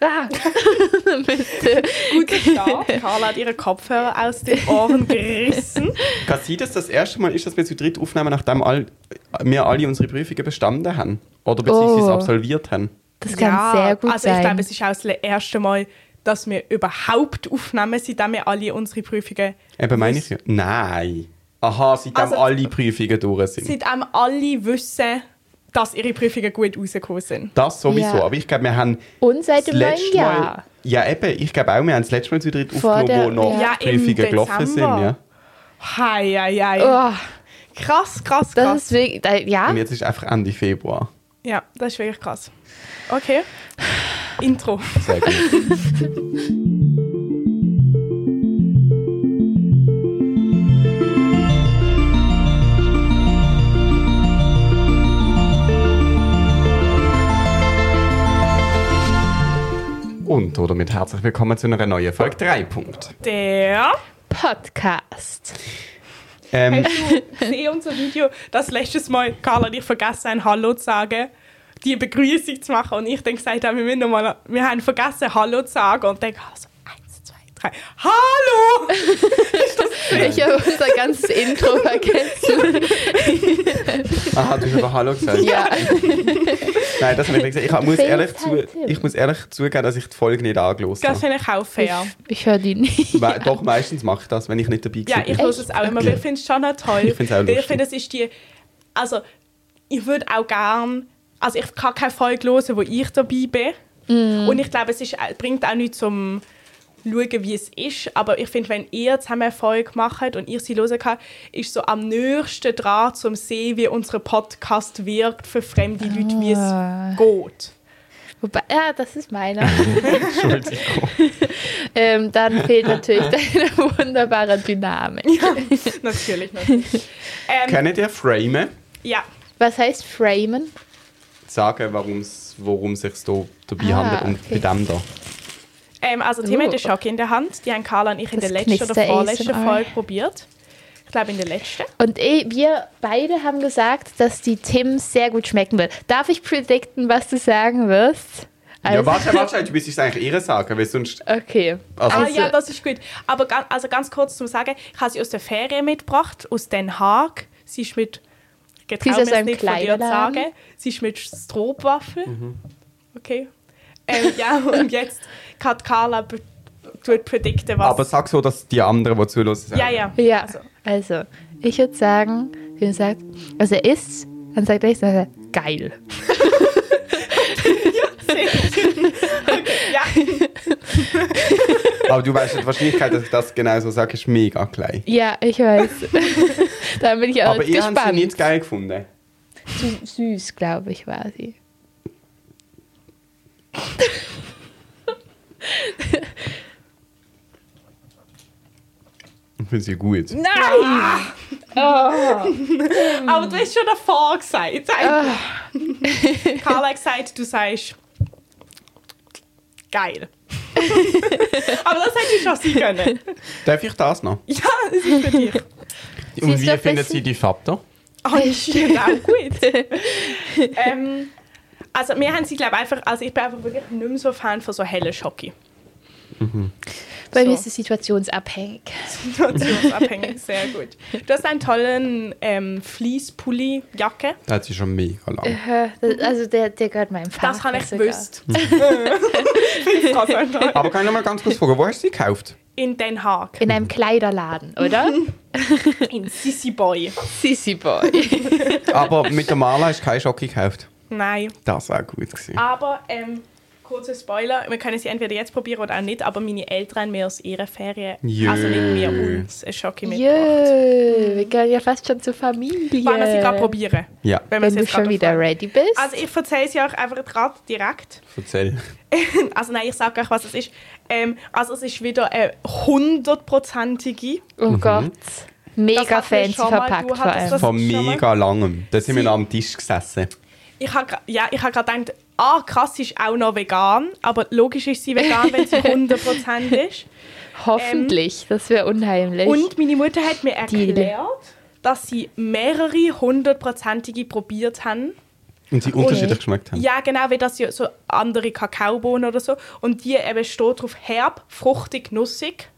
Ah. Bitte. Guter Start. Carla hat ihren Kopfhörer aus den Ohren gerissen. Kann sein, dass das erste Mal ist, dass wir zu dritt aufnehmen, nachdem all, wir alle unsere Prüfungen bestanden haben? Oder beziehungsweise Oh. absolviert haben? Das kann sehr gut also sein. ich glaube, es ist auch das erste Mal, dass wir überhaupt aufnehmen, seitdem wir alle unsere Prüfungen... Eben meine ich ja. Nein. Aha, seitdem Also- alle Prüfungen durch sind. Seitdem alle wissen, dass ihre Prüfungen gut rausgekommen sind. Das sowieso. Ja. Aber ich glaube, wir haben Und seit dem das neuen Jahr. Mal... Ja, eben. Ich glaube auch, wir haben das letzte Mal zu dritt aufgenommen, wo der- noch Ja, Prüfungen gelaufen sind. Ja. Hei, hei, hei. Oh, Krass, krass, das krass. ist wirklich, da- ja. Und jetzt ist einfach Ende Februar. Ja, das ist wirklich krass. Okay. Intro. Sehr gut. Und oder mit herzlich willkommen zu einer neuen Folge 3 Punkt. Der. Podcast. Ähm, Hast du gesehen unser Video, dass letztes Mal Carla und ich vergessen haben, Hallo zu sagen, die Begrüßung zu machen und ich dann gesagt habe, wir, müssen noch mal, wir haben vergessen, Hallo zu sagen und dann also, drei, Hallo! Ich habe unser ganzes Intro vergessen. aha, du hast aber Hallo gesagt. ja. Nein, das habe ich nicht gesagt. Ich, muss ehrlich zu, ich muss ehrlich zugeben, dass ich die Folge nicht angelost Das habe. finde ich auch fair. Ich höre die nicht. Me- Doch, meistens mache ich das, wenn ich nicht dabei Ja, bin. ich höre es auch immer, weil ich finde es schon noch toll. Ich find's auch Weil ich lustig. finde, es ist die, also ich würde auch gern, also ich kann keine Folge hören, wo ich dabei bin. Und ich glaube, es ist, bringt auch nichts zum schauen, wie es ist. Aber ich finde, wenn ihr zusammen eine Folge macht und ich sie hören kann, ist so am nächsten dran, zum sehen, wie unser Podcast wirkt für fremde Leute, wie Ah. es geht. Wobei, ja, das ist meiner. Entschuldigung. ähm, dann fehlt natürlich deine wunderbare Dynamik. natürlich, natürlich. Ähm, Kennt ihr Frame? ja, Was heißt framen? Sagen, worum es sich da dabei Ah, handelt und okay. bei dem da. Ähm, also Tim Uh. hat den Schock in der Hand. Die haben Carla und ich in Das der letzten oder vorletzten ASMR. Folge probiert. Ich glaube in der letzten. Und eh, wir beide haben gesagt, dass die Tim sehr gut schmecken wird. Darf ich predikten, was du sagen wirst? ja, warte, warte, du müsstest eigentlich ihr sagen, weil sonst... Okay. Also, ah Also- ja, das ist gut. Aber ga, also ganz kurz zum Sagen, ich habe sie aus der Ferien mitgebracht, aus Den Haag. Sie ist mit... Ich Sie ist es einem nicht von dir sagen. Sie ist mit Strohwaffel. Mhm. Okay. Ähm, ja, und jetzt kann Carla predikten, was... aber sag so, dass die anderen, die zuhören, sagen. ja, ja. Ja, Also, also, ich würde sagen, wie sagt, also er isst, dann sagt er, dann sagt er, geil. ja. Aber du weißt, die Wahrscheinlichkeit, dass ich das genau so sage, ist mega klein. Ja, ich weiß. da bin ich auch Aber ihr habt sie gespannt. nicht geil gefunden. Sü- Süß, glaube ich, war sie. Ich finde sie gut. Nein! Aber du hast schon davor gesagt. Carla hat gesagt, du sagst geil. Aber das hätte ich schon sein können. Darf ich das noch? Ja, das ist für dich. Und wie findet sie die Vater? Oh, das stimmt auch gut. ähm, also wir haben sie, glaube ich, einfach, also ich bin einfach wirklich nicht mehr so Fan von so hellen Schocke. Bei mir So. ist es situationsabhängig. Situationsabhängig, sehr gut. Du hast einen tollen ähm, Fleece-Pulli-Jacke. Das hat sie schon mega lang. Äh, das- Also der, der gehört meinem Vater. Das habe ich gewusst. Einfach. Aber kann ich noch mal ganz kurz fragen, wo hast du sie gekauft? In Den Haag. In einem Kleiderladen, oder? In Sissy Boy. Sissy Boy. Aber mit der Marla hast du keine Schocke gekauft. Nein. Das war gut gewesen. Aber, ähm, kurzer Spoiler, wir können sie entweder jetzt probieren oder auch nicht, aber meine Eltern haben mir aus ihrer Ferien, Jö. also nicht mir, uns, ein Schocke mitgebracht. Jö, wir gehören ja fast schon zur Familie. Wollen wir sie gerade probieren? Ja, Wenn, Wenn du schon wieder aufnehmen. ready bist. Also ich erzähle es ja euch einfach gerade direkt. erzähl. Also nein, ich sage euch, was es ist. Ähm, also es ist wieder eine hundertprozentige. oh Gott. Mega fancy schon mal, verpackt vor allem. das- Von mega langem. Da sind wir noch am Tisch gesessen. Ich habe ja, ich habe gerade gedacht, ah krass, sie ist auch noch vegan. Aber logisch ist sie vegan, wenn sie 100% ist. Hoffentlich. das wäre unheimlich. Und meine Mutter hat mir erklärt, dass sie mehrere hundertprozentige probiert haben Und sie unterschiedlich geschmeckt haben. Ja, genau, wie das ja so andere Kakaobohnen oder so. Und die eben steht drauf herb, fruchtig, nussig.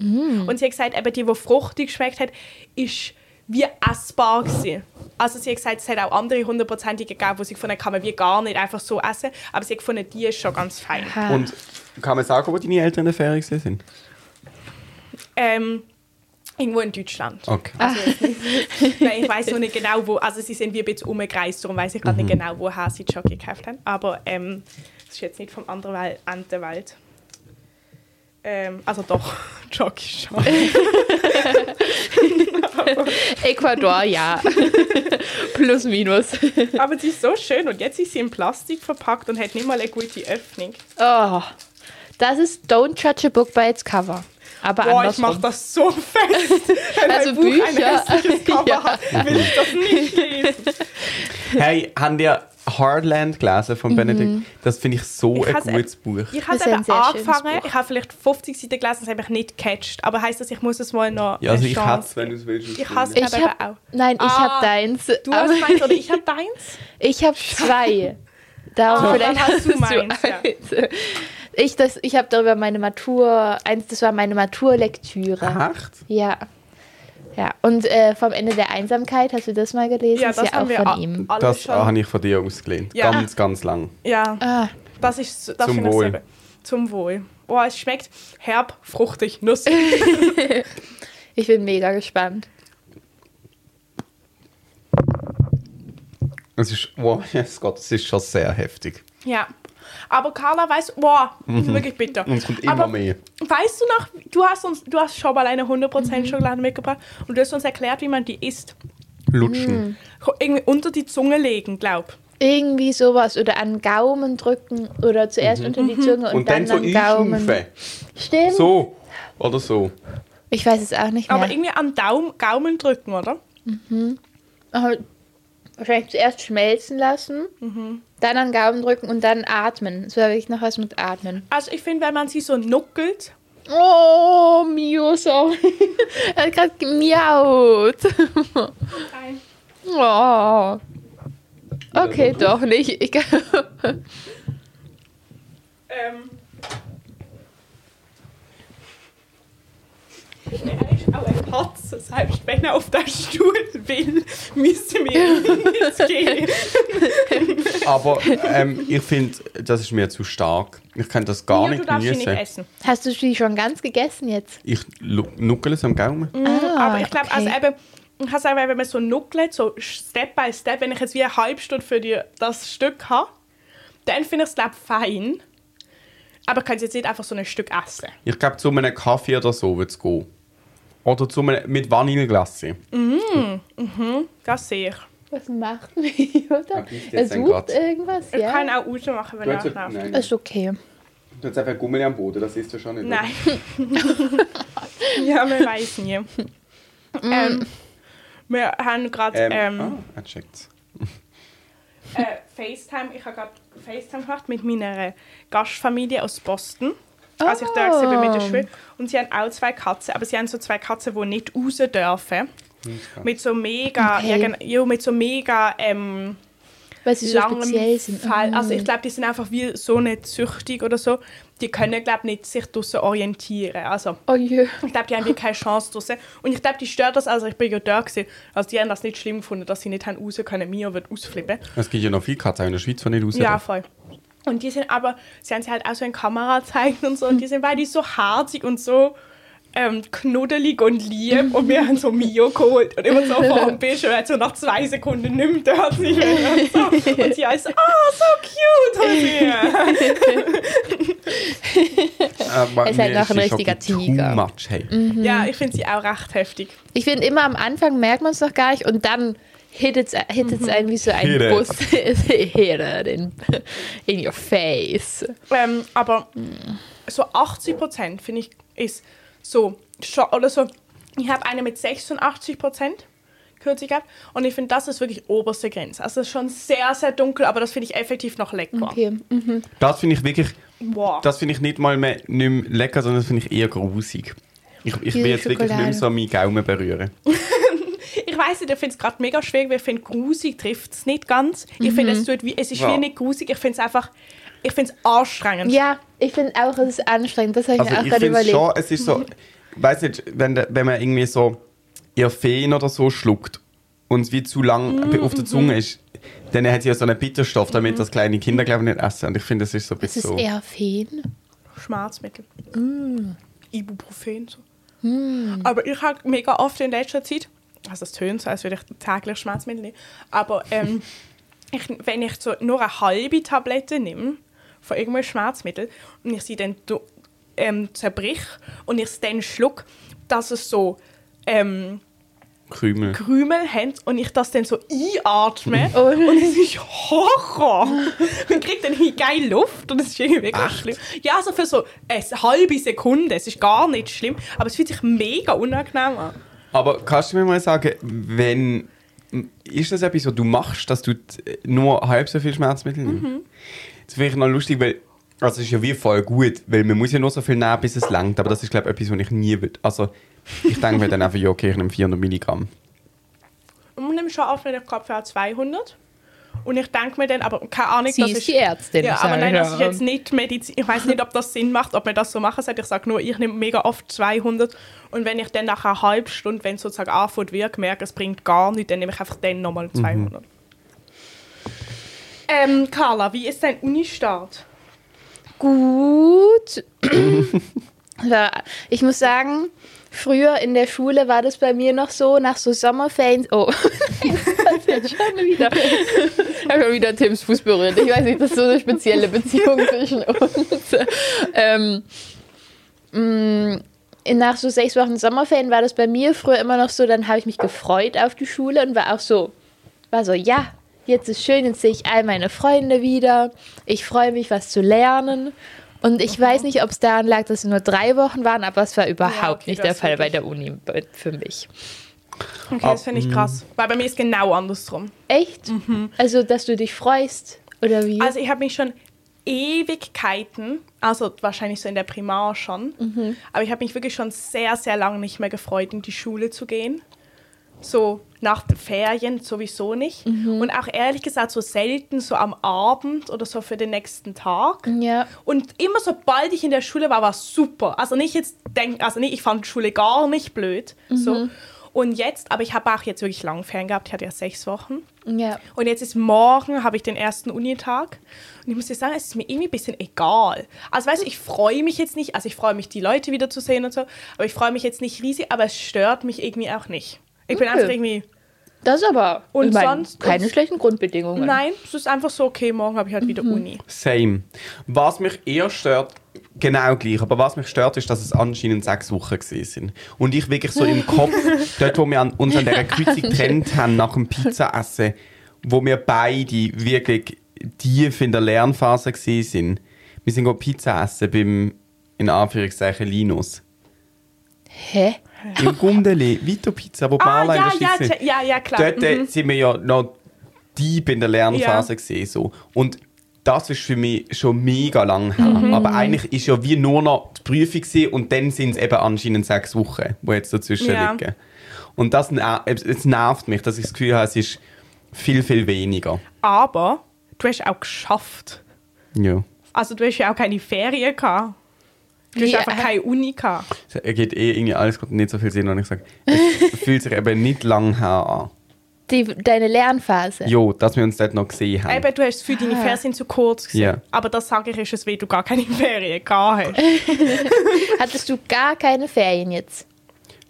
Und sie hat gesagt, eben die, die fruchtig geschmeckt hat, ist wie essbar gewesen. Also sie hat gesagt, es hat auch andere hundertprozentige gegeben, wo sie gefunden kann man wie gar nicht einfach so essen. Aber sie hat gefunden, die ist schon ganz fein. Und kann man sagen, wo deine Eltern in der Ferien gewesen sind? Ähm, irgendwo in Deutschland. Okay. Ah. Nein, ich weiß noch nicht genau, wo. Also sie sind wie ein bisschen umgereist, darum weiß ich gerade Mhm. nicht genau, woher sie die Jockey gekauft haben. Aber ähm, das ist jetzt nicht vom anderen Ende der Welt. Ähm, also doch, Jockey schon. Ecuador, ja. Plus, minus. Aber sie ist so schön und jetzt ist sie in Plastik verpackt und hat nicht mal eine gute Öffnung. Oh, das ist Don't Judge a Book by its Cover. Aber Boah, ich andersrum. mach das so fest. Wenn Also ein Buch ein Bücher. hässliches Cover Ja. hat, will ich das nicht lesen. Hey, habt ihr Hardland gelesen von Benedikt? Das finde ich so Ich ein has- gutes Buch. Ich habe eben angefangen, ich habe vielleicht 50 Seiten gelesen, das habe ich nicht gecatcht. Aber heisst das, ich muss es mal noch Ja, also ich hätte es, wenn du es willst. Ich habe hab, auch. nein, ich Ah, habe deins. Du hast meins oder ich habe deins? ich habe zwei. Darum Ah, vielleicht dann hast du meins, ja. eins. Ich, das, ich habe darüber meine Matur, eins, das war meine Maturlektüre. Echt? Ja. Ja, und äh, vom Ende der Einsamkeit, hast du das mal gelesen? Ja, ist das ja haben auch wir von ihm. Das schon. habe ich von dir ausgelehnt. Ja. Ganz, ganz lang. Ja, Ah, das ist das Zum Wohl. sehr- Zum Wohl. Oh, es schmeckt herb, fruchtig, nussig. ich bin mega gespannt. Es ist, wow, yes Gott, es ist schon sehr heftig. ja. Aber Carla weiß, wow, wirklich bitter. Und es kommt immer Aber mehr. Weißt du noch, du hast uns, du hast schon mal eine 100% Schokolade mitgebracht und du hast uns erklärt, wie man die isst. Lutschen. Irgendwie unter die Zunge legen, glaub. Irgendwie sowas oder an den Gaumen drücken oder zuerst unter die Zunge und, Mhm. Und dann so an Gaumen. einschnaufen. Stimmt. So. Oder so. Ich weiß es auch nicht mehr. Aber irgendwie an Daum, Gaumen drücken, oder? Aber wahrscheinlich zuerst schmelzen lassen, Mhm. dann an Gaumen drücken und dann atmen. Es war wirklich noch was mit Atmen. Also ich finde, wenn man sie so nuckelt, Oh, Mio, sorry. er hat gerade gemiaut. oh. Okay, doch nicht. Ich, ähm, Katze, selbst wenn er auf den Stuhl will, müssen wir jetzt gehen. Aber ähm, ich finde, das ist mir zu stark. Ich kann das gar Ja, nicht du darfst sie nicht genießen. essen. hast du die schon ganz gegessen jetzt? Ich nuckele es am Gaumen. Ah, Aber ich glaube, okay. also eben, ich habe wenn man so nuckelt, so Step by Step, wenn ich jetzt wie eine halbe Stunde für die, das Stück habe, dann finde ich es, glaube fein. Aber ich kann es jetzt nicht einfach so ein Stück essen. Ich glaube, zu einem Kaffee oder so wird es gehen. Oder zu einem, mit Vanilleglasse. Das sehe ich. Was macht? Ja, gibt's Er sucht irgendwas, Ich ja? kann auch rausmachen, wenn Du er nein, Ist okay. du hast einfach Gummel am Boden, das ist ja schon nicht. Nein. ja, man weiß nie. ähm, wir haben gerade Ähm, ähm, ah, er checkt's. äh, FaceTime, ich habe gerade FaceTime gemacht mit meiner Gastfamilie aus Boston. Als ich da war mit der Oh. Schule. Und sie haben auch zwei Katzen, aber sie haben so zwei Katzen, die nicht raus dürfen. Mit so mega, Okay. ja, mit so mega ähm, Weil sie so speziell sind. Fall. Mm. Also ich glaube, die sind einfach wie so nicht süchtig oder so. Die können, glaube nicht sich draussen orientieren. Also Oh je. ich glaube, die haben wie keine Chance draussen. Und ich glaube, die stört das, also ich bin ja da gewesen. Also die haben das nicht schlimm gefunden, dass sie nicht haben raus können. Mia wird ausflippen. Es gibt ja noch viele Katzen in der Schweiz, die nicht raus Ja, voll. Und die sind aber, sie haben sie halt auch so in Kamera gezeigt und so. Und die sind beide so harzig und so ähm, knuddelig und lieb. Und wir haben so Mio geholt. Und immer so vor dem Bildschirm, hat so nach zwei Sekunden nimmt er mehr. Und, so. und sie ist so, oh, so cute. Aber Er ist halt mir noch ein richtiger Tiger. Much, hey. Ja, ich finde sie auch recht heftig. Ich finde immer am Anfang merkt man es noch gar nicht und dann hittet es hittet's einen wie so ein Hit it. Bus. Hit it in, in your face. Ähm, aber so 80 Prozent finde ich ist so oder so. Ich habe eine mit 86 Prozent kürzlich gehabt und ich finde, das ist wirklich oberste Grenze. Also es ist schon sehr, sehr dunkel, aber das finde ich effektiv noch lecker. Okay. mhm. Das finde ich wirklich, Wow. das finde ich nicht mal mehr, nicht mehr lecker, sondern das finde ich eher grusig. Ich, ich will jetzt wirklich nicht mehr so meinen Gaumen berühren. Ich weiß nicht, ich finde es gerade mega schwierig, weil ich finde, grusig trifft es nicht ganz. Ich finde, es, tut wie, es ist Ja. wie nicht grusig, ich finde es einfach, ich finde es anstrengend. Ja, ich finde auch, es ist anstrengend. Das habe ich Also mir auch ich gerade finde überlegt. schon, es ist so, weiß nicht, wenn, wenn man irgendwie so ihr Feen oder so schluckt und es wie zu lang Mhm, auf der Zunge ist, dann hat sie ja so einen Bitterstoff, damit das kleine Kinder glaube ich nicht essen. Und ich finde, das ist so ein Es bisschen ist so. eher Feen. Schmerzmittel. Mm. Ibuprofen. So. Aber ich habe mega oft in letzter Zeit, also es tönt so, als würde ich täglich Schmerzmittel nehmen, aber ähm, ich, wenn ich so nur eine halbe Tablette nehme von irgendeinem Schmerzmittel und ich sie dann ähm, zerbrich und ich es dann schluck, dass es so ähm, Krümel. Krümel haben und ich das dann so einatme Oh. und es ist Horror. Man kriegt dann hier geil Luft und es ist irgendwie mega schlimm. Ja, also für so eine halbe Sekunde, es ist gar nicht schlimm, aber es fühlt sich mega unangenehm an. Aber kannst du mir mal sagen, wenn. Ist das etwas, was du machst, dass du nur halb so viel Schmerzmittel nimmst? Mhm. Das finde ich noch lustig, weil. Also, es ist ja wie voll gut, weil man muss ja nur so viel nehmen, bis es langt. Aber das ist, glaube ich, etwas, was ich nie will. Also, ich denke mir dann einfach, ja, okay, ich nehme 400 Milligramm. Und man nimmt schon auf, wenn ich glaube, für 200. Und ich denke mir dann, aber keine Ahnung, Sie das ist ist... die Ärztin. Ja, aber nein, das ist jetzt nicht Medizin. Ich weiß nicht, ob das Sinn macht, ob man das so machen sollte. Ich sage nur, ich nehme mega oft 200. Und wenn ich dann nach einer halben Stunde, wenn es sozusagen anfängt, wirkt, merke, es bringt gar nichts, dann nehme ich einfach dann nochmal 200. Ähm, Carla, wie ist dein Unistart? Gut. Ja, ich muss sagen, früher in der Schule war das bei mir noch so, nach so Sommerferien. Oh, jetzt schon wieder. Ich habe schon wieder Tims Fuß berührt. Ich weiß nicht, das ist so eine spezielle Beziehung zwischen uns. Ähm, mh, in- nach so sechs Wochen Sommerferien war das bei mir früher immer noch so, dann habe ich mich gefreut auf die Schule und war auch so, war so, ja, jetzt ist schön, jetzt sehe ich all meine Freunde wieder. Ich freue mich, was zu lernen. Und ich weiß nicht, ob es daran lag, dass es nur drei Wochen waren, aber es war überhaupt okay, nicht der Fall bei der Uni für mich. Okay, Ah, das finde ich krass. Weil bei mir ist genau andersrum. Echt? Also, dass du dich freust? Oder wie? Also ich habe mich schon Ewigkeiten, also wahrscheinlich so in der Primar schon, aber ich habe mich wirklich schon sehr, sehr lange nicht mehr gefreut, in die Schule zu gehen. So nach den Ferien sowieso nicht. Und auch ehrlich gesagt so selten so am Abend oder so für den nächsten Tag. ja. Und immer sobald ich in der Schule war, war es super. Also nicht jetzt denken, also nicht, ich fand Schule gar nicht blöd. So. Und jetzt, aber ich habe auch jetzt wirklich lange Ferien gehabt, ich hatte ja sechs Wochen. Ja. Und jetzt ist morgen, habe ich den ersten Unitag. Und ich muss dir sagen, es ist mir irgendwie ein bisschen egal. Also weißt du, ich freue mich jetzt nicht, also ich freue mich, die Leute wieder zu sehen und so, aber ich freue mich jetzt nicht riesig, aber es stört mich irgendwie auch nicht. Ich bin Okay. einfach irgendwie, Das aber. Und ich meine, sonst- keine und- schlechten Grundbedingungen. nein, es ist einfach so, okay, morgen habe ich halt wieder Uni. Same. Was mich eher stört, genau gleich, aber was mich stört, ist, dass es anscheinend sechs Wochen gewesen sind. Und ich wirklich so im Kopf, dort wo wir an, uns an dieser Kreuzung getrennt haben nach dem Pizzaessen, wo wir beide wirklich tief in der Lernphase gewesen sind. Wir sind Pizza essen beim, in Anführungszeichen, Linus. Hä? Im Gundeli, Vito Pizza, wo Ah, Marla ja, in der ja, ja, ja, klar. Dort äh, sind wir ja noch deep in der Lernphase Ja. gesehen so. Und das ist für mich schon mega lang her. Mhm. Aber eigentlich ist ja wie nur noch die Prüfung gewesen und dann sind es eben anscheinend sechs Wochen, die jetzt dazwischen Ja. liegen. Und das es nervt mich, dass ich das Gefühl habe, es ist viel, viel weniger. Aber du hast auch geschafft. Ja. Also du hast ja auch keine Ferien gehabt. Du hast Wie, einfach keine Uni gehabt. Es ergibt eh irgendwie alles nicht so viel Sinn, wenn ich sage, es fühlt sich eben nicht lang her an. Die, deine Lernphase. Jo, dass wir uns dort noch gesehen haben. Eben, du hast für deine Ah. Ferien sind zu kurz gewesen. Ja. Aber das sage ich, ist es, weil du gar keine Ferien gehabt hast. Hattest du gar keine Ferien jetzt?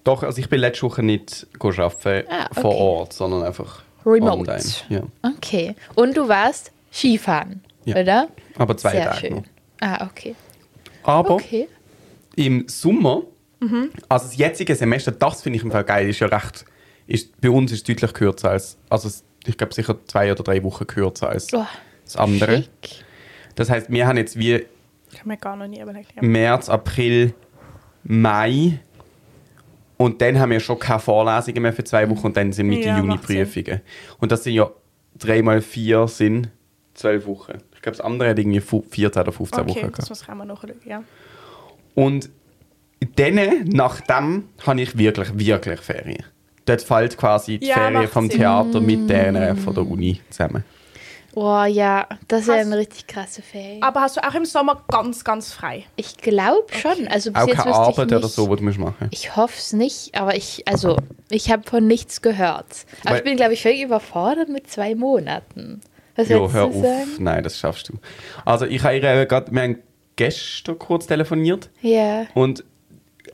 Doch, also ich bin letzte Woche nicht go arbeiten Ah, okay. vor Ort, sondern einfach Remote. online. Ja. Okay. Und du warst Skifahren, Ja. oder? Aber zwei Sehr Tage schön. noch. Ah, okay. Aber Okay. im Sommer, also das jetzige Semester, das finde ich im Fall geil, ist ja recht, ist, bei uns ist es deutlich kürzer als, also ich glaube sicher zwei oder drei Wochen kürzer als Oh, das andere. schick. Das heißt, wir haben jetzt wie Ich habe mir gar noch nie überlegt. Ja. März, April, Mai und dann haben wir schon keine Vorlesungen mehr für zwei Wochen und dann sind Mitte Ja, Juni. Prüfungen. Und das sind ja drei mal vier sind zwölf Wochen. Ich glaube, das andere hat irgendwie fu- 14 oder 15 Okay, Wochen das gehabt. muss ich auch mal nachschauen. Ja. Und dann, nach dem, habe ich wirklich, wirklich Ferien. Dort fällt quasi die Ja, Ferien vom Sinn. Theater mit denen von der Uni zusammen. Oh ja, das wäre eine richtig krasse Ferien. Aber hast du auch im Sommer ganz, ganz frei? Ich glaube schon. Also bis Auch jetzt keine Arbeit nicht. oder so, was du musst machen Ich hoffe es nicht, aber ich, also, ich habe von nichts gehört. Aber Weil- ich bin, glaube ich, völlig überfordert mit zwei Monaten. Was Jo, hör auf. sagen? Nein, das schaffst du. Also ich habe gerade, wir haben gestern kurz telefoniert Ja. und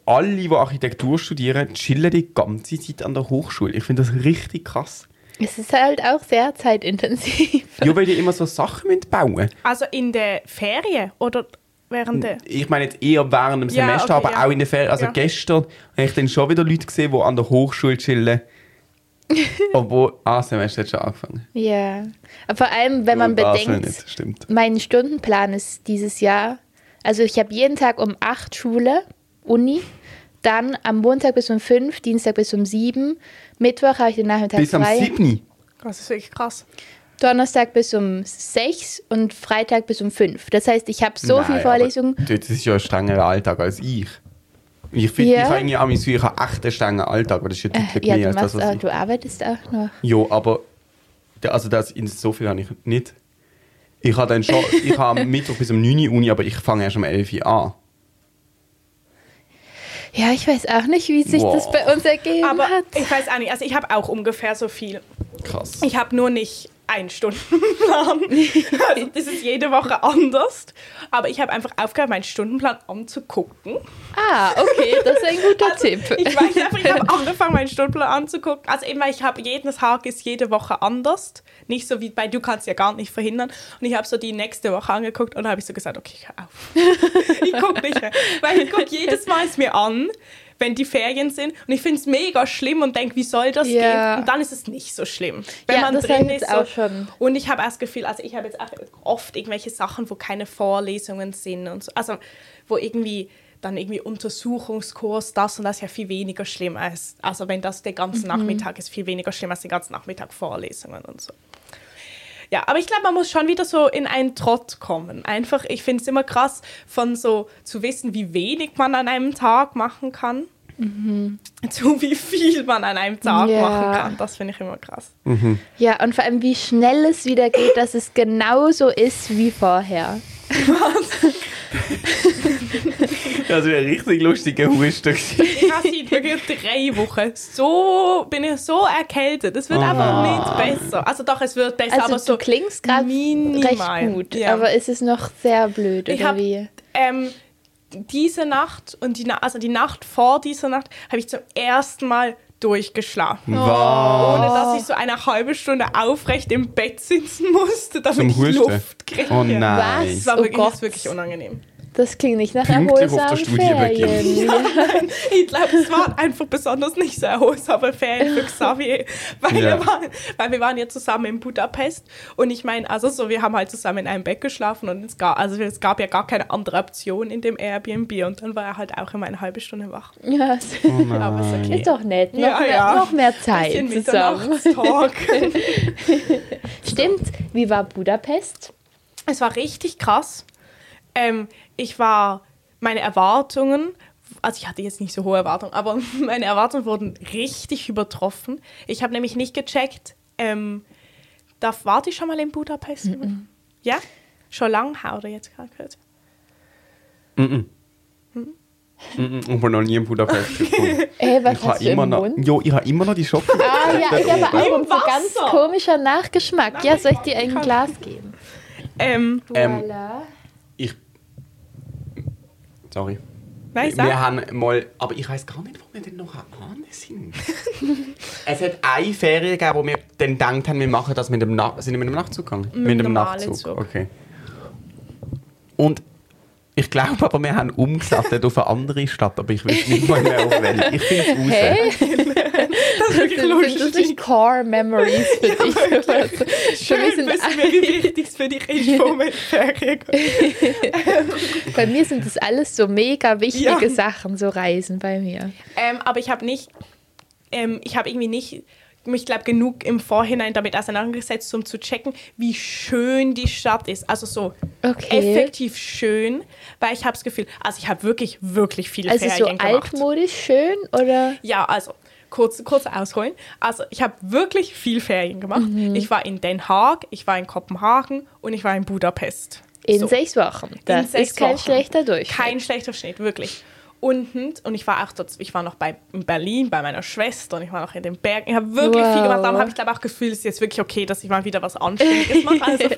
alle, die Architektur studieren, chillen die ganze Zeit an der Hochschule. Ich finde das richtig krass. Es ist halt auch sehr zeitintensiv. Ja, weil die immer so Sachen müssen bauen Also in der Ferien oder während der... Ich meine jetzt eher während dem Ja, Semester, okay, aber ja. auch in der Ferien. Also Ja. gestern habe ich dann schon wieder Leute gesehen, die an der Hochschule chillen. Obwohl, ah, Semester hat schon angefangen. Ja. Aber vor allem, wenn man Basel bedenkt, Nicht, stimmt. mein Stundenplan ist dieses Jahr, also ich habe jeden Tag um 8 Schule, Uni, dann am Montag bis um 5, Dienstag bis um 7, Mittwoch habe ich den Nachmittag Bis frei, 7. Das ist wirklich krass. Donnerstag bis um 6 und Freitag bis um 5. Das heißt, ich habe so Nein, viele aber Vorlesungen. Das ist ja ein strengerer Alltag als ich. Ich finde, Ja. ich habe mein Gefühl, ich habe echt einen strengen Alltag, aber das ist ja Äh, deutlich ja, mehr du, als das, was auch, ich... du arbeitest auch noch. Ja, aber also das, in so viel habe ich nicht. Ich habe dann schon, ich habe am Mittwoch bis um 9 Uhr Uni, aber ich fange erst um 11 Uhr an. Ja, ich weiß auch nicht, wie sich das Wow. bei uns ergeben Aber hat. ich weiß auch nicht, also ich habe auch ungefähr so viel. Krass. Ich habe nur nicht einen Stundenplan. also das ist jede Woche anders. Aber ich habe einfach aufgehört, meinen Stundenplan anzugucken. Ah, okay, das ist ein guter Also, Tipp. Ich weiß einfach, ich habe angefangen, meinen Stundenplan anzugucken. Also immer, ich habe jeden Tag ist jede Woche anders. Nicht so wie bei du kannst ja gar nicht verhindern. Und ich habe so die nächste Woche angeguckt und habe ich so gesagt, okay, ich hör auf. ich gucke nicht mehr. Weil ich gucke jedes Mal es mir an, wenn die Ferien sind. Und ich finde es mega schlimm und denke, wie soll das Ja. gehen? Und dann ist es nicht so schlimm. Wenn Ja, man das drin ist. So, auch schon. Und ich habe auch das Gefühl, also ich habe jetzt auch oft irgendwelche Sachen, wo keine Vorlesungen sind und so. Also wo irgendwie dann irgendwie Untersuchungskurs, das und das ist ja viel weniger schlimm als, also wenn das der ganze Mhm. Nachmittag ist, viel weniger schlimm als den ganzen Nachmittag Vorlesungen und so. Ja, aber ich glaube, man muss schon wieder so in einen Trott kommen. Einfach, ich finde es immer krass, von so zu wissen, wie wenig man an einem Tag machen kann, zu wie viel man an einem Tag Mhm. Ja. machen kann. Das finde ich immer krass. Ja, und vor allem, wie schnell es wieder geht, dass es genauso ist wie vorher. Das wäre ein richtig lustiger Husten gewesen. Ich habe seit wirklich drei Wochen so, bin ich so erkältet. Es wird einfach nicht besser. Also doch, es wird besser, Also aber du so klingst gerade minimal. recht gut, Ja. aber ist es noch sehr blöd, Ich oder hab- wie? ähm, diese Nacht und die, Na also die Nacht vor dieser Nacht habe ich zum ersten Mal durchgeschlafen. Was? Ohne dass ich so eine halbe Stunde aufrecht im Bett sitzen musste, damit Zum ich Husten? Luft kriege. Oh nein. Das war Oh wirklich, Gott. das ist wirklich unangenehm. Das klingt nicht nach Pünktlich erholsamen. Ferien. Nein, ich glaube, es war einfach besonders nicht so erholsame Ferien für Xavier, weil, Ja. wir waren, weil wir waren ja zusammen in Budapest und ich meine, also so, wir haben halt zusammen in einem Bett geschlafen und es gab, also es gab ja gar keine andere Option in dem Airbnb und dann war er halt auch immer eine halbe Stunde wach. Ja, Oh Aber ist okay. ist doch nett. Noch, Ja, mehr, ja. noch mehr Zeit zusammen. Stimmt. Wie war Budapest? es war richtig krass. Ähm, ich war, meine Erwartungen, also ich hatte jetzt nicht so hohe Erwartungen, aber meine Erwartungen wurden richtig übertroffen. Ich habe nämlich nicht gecheckt, ähm, da warte ich schon mal in Budapest. Ja? Schon lange oder jetzt gerade gehört? Mhm, Ich bin noch nie in Budapest gekommen. Ey, was Ich hast habe du immer im noch, jo, ich habe immer noch die Schokolade. Ah ja, ich oben. auch so Wasser. ganz komischer Nachgeschmack. Nein, Ja, soll ich dir ein Glas geben? Ähm, Ähm, Voilà. Sorry. nein, Wir sag. haben mal, aber ich weiß gar nicht, wo wir denn noch an sind. es hat eine Ferien gegeben, wo wir dann gedacht haben, wir machen das mit dem, Na sind wir mit dem Nachtzug gegangen? Mit dem dem normalen Zug. Okay. Und ich glaube aber, wir haben umgesattet auf eine andere Stadt, aber ich weiß nicht mal mehr auf welche. Ich finde es raus. Hey, Das ist wirklich sind, sind das lustig. nicht Core Memories für dich? sowas? Für Schön mich sind wissen wir, wie wichtig es für dich ist, wo wir in die Ferien. Bei mir sind das alles so mega wichtige Ja. Sachen, so Reisen bei mir. Ähm, aber ich habe nicht, ähm, ich habe irgendwie nicht mich, glaube genug im Vorhinein damit auseinandergesetzt, um zu checken, wie schön die Stadt ist. Also so Okay. effektiv schön, weil ich habe das Gefühl, also ich habe wirklich, wirklich viele Also so Ferien gemacht. altmodisch schön oder? Ja, also kurz, kurz ausholen. Also ich habe wirklich viel Ferien gemacht. Ich war in Den Haag, ich war in Kopenhagen und ich war in Budapest. In So. sechs Wochen. Das sechs ist kein Wochen. schlechter Durchschnitt. Kein schlechter Schnitt, wirklich. Und, und ich war auch dort, ich war noch bei, in Berlin bei meiner Schwester und ich war noch in den Bergen. Ich habe wirklich Wow. viel gemacht. Darum habe ich glaube auch Gefühl, es ist jetzt wirklich okay, dass ich mal wieder was Anständiges mache. Also.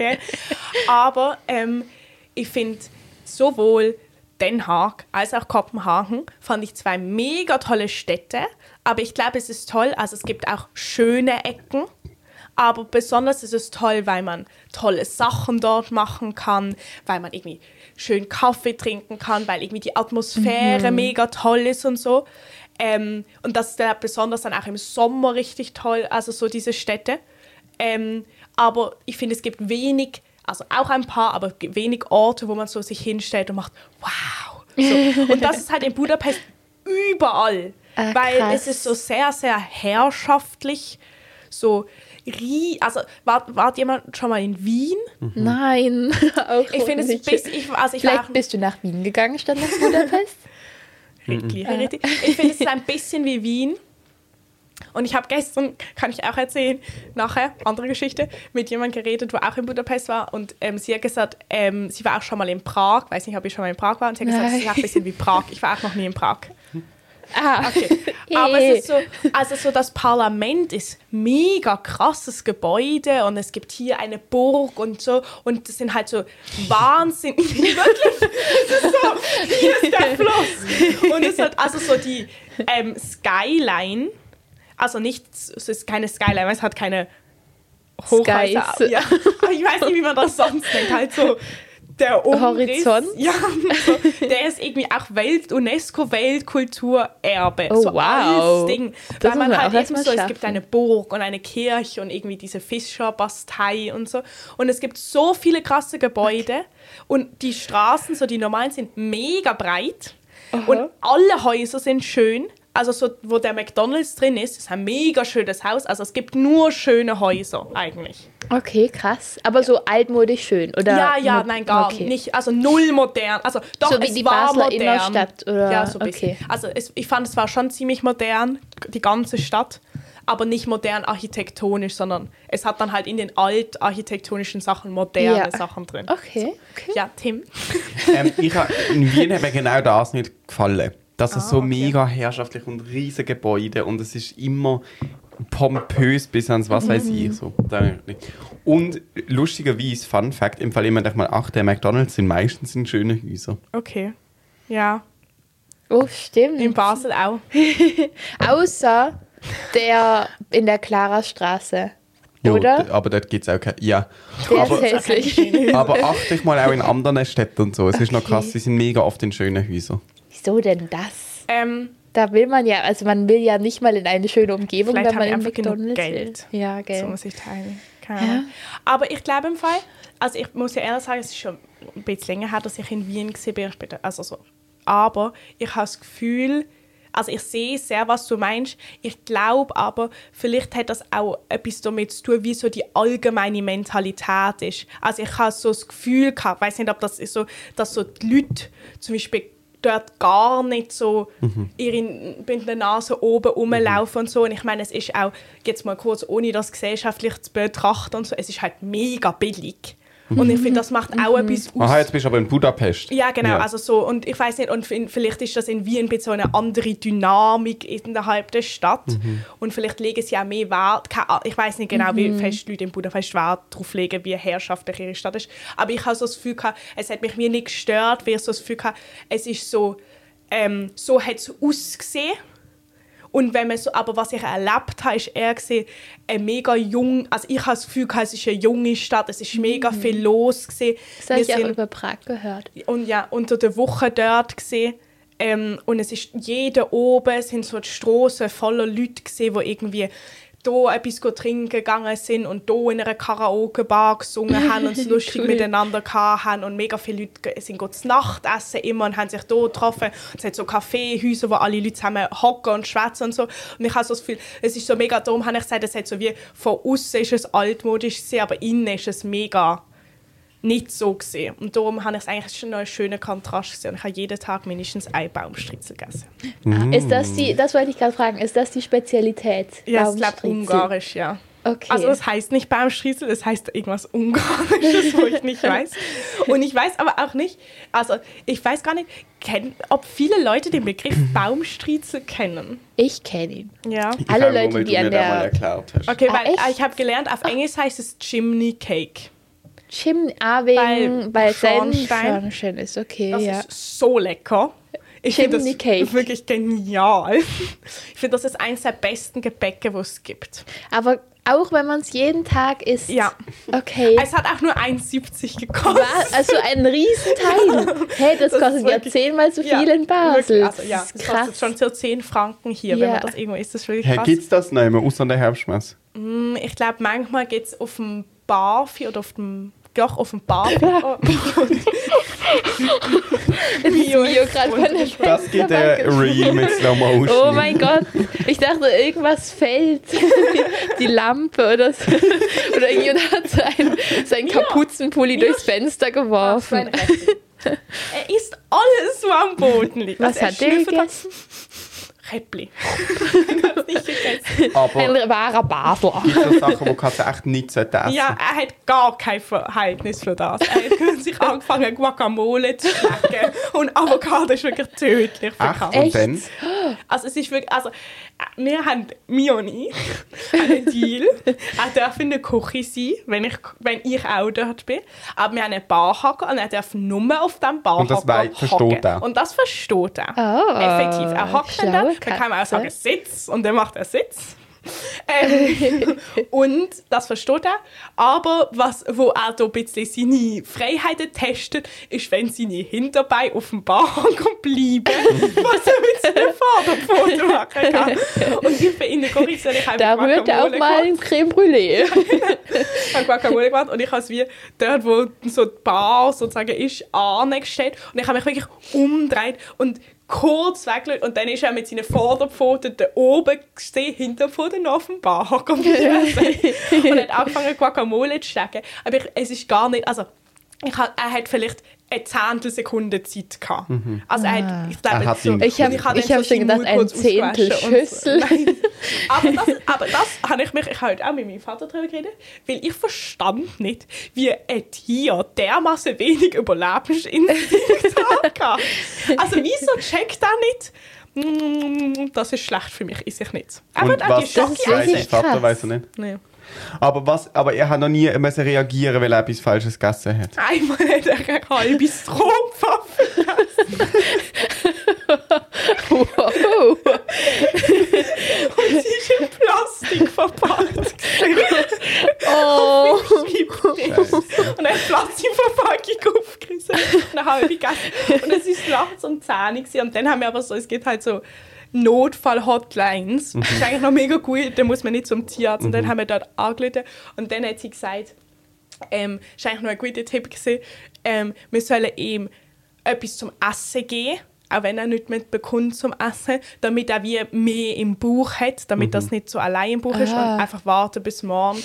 Aber ähm, ich finde sowohl Den Haag als auch Kopenhagen fand ich zwei mega tolle Städte. Aber ich glaube, es ist toll. Also es gibt auch schöne Ecken. Aber besonders ist es toll, weil man tolle Sachen dort machen kann, weil man irgendwie schön Kaffee trinken kann, weil irgendwie die Atmosphäre mega toll ist und so. Ähm, und das ist dann besonders dann auch im Sommer richtig toll, also so diese Städte. Ähm, aber ich finde, es gibt wenig, also auch ein paar, aber wenig Orte, wo man so sich hinstellt und macht, wow. So. Und das ist halt in Budapest überall. Ah, weil krass. es ist so sehr, sehr herrschaftlich. So, rie also wart, wart jemand schon mal in Wien? Nein, auch Ich finde es bisschen, ich, also ich war Vielleicht auch- bist du nach Wien gegangen statt nach Budapest? Richtig, richtig. Ich finde, es ist ein bisschen wie Wien. Und ich habe gestern, kann ich auch erzählen, nachher, andere Geschichte, mit jemandem geredet, der auch in Budapest war. Und ähm, sie hat gesagt, ähm, sie war auch schon mal in Prag. Weiß nicht, ob ich schon mal in Prag war. Und sie hat gesagt, es ist auch ein bisschen wie Prag. Ich war auch noch nie in Prag. Ah, Okay. Aber es ist so, also so das Parlament ist mega krasses Gebäude und es gibt hier eine Burg und so und das sind halt so Wahnsinn. Wirklich, das ist so, hier ist der Fluss. Und es hat also so die ähm, Skyline, also nicht, es ist keine Skyline, weil es hat keine Hochhäuser. Ja, aber ich weiß nicht, wie man das sonst nennt, halt so der Umriss. Horizont? Ja, so, der ist irgendwie auch Welt UNESCO-Weltkulturerbe. Oh, so wow. alles Ding. Das Weil man halt eben so, es gibt eine Burg und eine Kirche und irgendwie diese Fischerbastei und so. Und es gibt so viele krasse Gebäude und die Straßen, so die normalen, sind mega breit und alle Häuser sind schön. Also so, wo der McDonalds drin ist, ist ein mega schönes Haus. Also es gibt nur schöne Häuser eigentlich. okay, krass. Aber so altmodisch schön, oder? Ja, ja, nein, gar okay. nicht. Also null modern. Also doch, So wie es die war Basler modern. Innerstadt, oder? Ja, so ein bisschen. Okay. Also es, ich fand, es war schon ziemlich modern, die ganze Stadt. Aber nicht modern architektonisch, sondern es hat dann halt in den altarchitektonischen Sachen moderne Ja. Sachen drin. Okay, okay. Ja, Tim. ähm, ich ha, in Wien hat mir genau das nicht gefallen. Das ist Ah, so okay. mega herrschaftlich und riesige Gebäude und es ist immer pompös bis ans was weiß Mhm. ich. So. Und lustigerweise, Fun Fact, im Fall jemand mal ach, der McDonalds sind meistens in schöne Häuser. Okay. Ja, Oh, stimmt. in Basel auch. Außer der in der Klara-Straße. Ja, Oder? d- Aber dort gibt es auch keine. Ja. Der aber, ist hässlich. aber achte ich mal auch in anderen Städten und so. Es ist noch Okay. krass, sie sind mega oft in schönen Häusern. Wieso denn das? Ähm, Da will man ja, also man will ja nicht mal in eine schöne Umgebung, wenn man in McDonalds Geld. will. Ja, gell. so muss ich teilen. Keine Ahnung. Aber ich glaube im Fall, also ich muss ja ehrlich sagen, es ist schon ein bisschen länger her, dass ich in Wien war. Also so. Aber ich habe das Gefühl, also ich sehe sehr, was du meinst. Ich glaube aber, vielleicht hat das auch etwas damit zu tun, wie so die allgemeine Mentalität ist. Also ich habe so das Gefühl gehabt, weiß nicht, ob das ist so, dass so die Leute zum Beispiel dort gar nicht so ihre mit der Nase oben rumlaufen und so. Und ich meine, es ist auch, jetzt mal kurz, ohne das gesellschaftlich zu betrachten und so, es ist halt mega billig. Und ich finde, das macht auch etwas aus. Aha, jetzt bist du aber in Budapest. Ja, genau. Also so, und ich weiß nicht, und vielleicht ist das in Wien ein bisschen so eine andere Dynamik innerhalb der Stadt. Und vielleicht legen sie auch mehr Wert. Ahnung, Ich weiß nicht genau, wie fest Leute in Budapest Wert darauf legen, wie herrschaftlich ihre Stadt ist. Aber ich habe so das Gefühl gehabt, es hat mich mir nicht gestört, weil ich so das Gefühl gehabt, es ist so, ähm, so hat es ausgesehen. Und wenn man so, aber was ich erlebt habe, ist eher gesehen, ein mega jung, also ich habe das Gefühl, es ist eine junge Stadt, es ist mega viel los gewesen. Das habe ich auch über Prag gehört. und ja, unter der Woche dort gesehen. Ähm, und es ist jeder oben, es sind so die Straßen voller Leute gesehen, die irgendwie da etwas trinken gegangen sind und da in einer Karaoke-Bar gesungen haben und es lustig Cool. miteinander haben und mega viele Leute sind go zu Nacht essen immer und haben sich da getroffen. Es hat so Kaffeehäuser, wo alle Leute zusammen hocken und schwätzen und so. Und ich habe so das Gefühl, es ist so mega, darum habe ich gesagt, es hat so wie von außen ist es altmodisch aber innen ist es mega nicht so gesehen. Und darum habe ich es eigentlich schon einen schönen Kontrast gesehen. Ich habe jeden Tag mindestens ein Baumstritzel gegessen. Ah, Ist das die, das wollte ich gerade fragen, ist das die Spezialität? Ja, ich glaube ungarisch, ja. Okay. Also es heißt nicht Baumstritzel, es heißt irgendwas Ungarisches, wo ich nicht weiß. Und ich weiß aber auch nicht, also ich weiß gar nicht, kenn, ob viele Leute den Begriff Baumstritzel kennen. ich kenne ihn. Ja. Ich Alle Leute, die an der-. Okay, Ah, weil echt? ich habe gelernt, auf Englisch heißt es Chimney Cake. Chim, ah, wegen, weil Schornstein. schon schön ist, okay, Das ja. ist so lecker. Ich finde das Cake. wirklich genial. Ich finde, das ist eines der besten Gebäcke, wo es gibt. Aber auch wenn man es jeden Tag isst. Ja. Okay. Es hat auch nur 1,70 gekostet. Was? Also ein Riesenteil. Hey, das, Das kostet ja wirklich- zehnmal so Ja, viel in Basel. Also, ja, das das ist krass. kostet schon so 10 Franken hier, wenn Ja. man das irgendwo isst. Das ist wirklich Hey, krass. gibt es das nicht mehr, außer an der Herbstmesse? Mm, Ich glaube, manchmal geht es auf dem Barfi oder auf dem doch, auf dem Barfi. Oh, Das gerade von der Das gibt ein Reel mit Slow Motion. Oh mein Gott, ich dachte, irgendwas fällt. Die Lampe oder so. Oder irgendjemand hat sein, sein Kapuzenpulli durchs Fenster geworfen. Er isst alles, was am Boden liegt. Was Also er hat der gegessen? Räppli. ich hab's nicht gegessen. Aber Ein Basler. gibt es Sachen, die Katze echt nicht essen sollte? Ja, er hat gar kein Verhältnis für das. Er hat kürzlich angefangen, Guacamole zu schmecken. Und Avocado ist wirklich tödlich für Echt? Katzen. Und Echt? dann? Also es ist wirklich, also wir haben, mir und ich, einen Deal. Er darf in der Küche sein, wenn ich, wenn ich auch dort bin. Aber wir haben einen Barhacker und er darf nur auf dem Barhacker Und das wei- versteht hocken. er? Und das versteht er. Oh, Effektiv. Er hockt dann schlaue dann kann man auch Katze. sagen Sitz und dann macht er Sitz. Ähm, und das versteht er. Aber was, wo er da ein bisschen seine Freiheiten testet, ist, wenn seine Hinterbeine auf dem Barhanger bleiben, was er mit seinem Vorderpfoten machen kann. Und ich bin in der soll ich einfach Da rührt er auch mal ein Creme Brûlée. Ich habe Guacamole gemacht und ich habe es wie dort, wo so die Bar sozusagen ist, angestellt. Und ich habe mich wirklich umgedreht und kurz weggelegt und dann ist er mit seinen Vorderpfoten da oben gesehen, auf dem Barhocker und hat angefangen Guacamole zu stecken. Aber ich, es ist gar nicht, also ich er hat vielleicht eine Zehntelsekunde Zeit gehabt. Also er hat, ich glaube, Er hat so, Ich hab- habe ich hab so schon seinen gedacht, ein Zehntel Schüssel. So. Aber das, aber das habe ich mich, ich habe heute auch mit meinem Vater darüber geredet, weil ich verstand nicht, wie ein Tier dermaßen wenig Überlebensinstinkt hat. Also wieso checkt er nicht? «Mm, Das ist schlecht für mich, ist ich nicht. Er Und was Das ist ich, Vater weiß er nicht. Nee. Aber, was, aber er hat noch nie müssen reagieren, weil er etwas Falsches gegessen hat. Einmal hat er ein halbes Strompfaffe Wow. und sie ist in Plastik verpackt. Oh. und er hat Plastikverpackung aufgerissen und eine halbe gegessen. Und es war nachts um 10 Uhr und dann haben wir aber so, es gibt halt so Notfall-Hotlines. Das ist eigentlich noch mega gut, da muss man nicht zum Tierarzt. Und dann haben wir dort angerufen und dann hat sie gesagt, ähm, das war eigentlich noch ein guter Tipp, gewesen, ähm, wir sollen ihm etwas zum Essen geben, auch wenn er nicht mit bekommt zum Essen, damit er wie mehr im Bauch hat, damit das nicht so allein im Bauch ist Ah. und einfach warten bis morgen.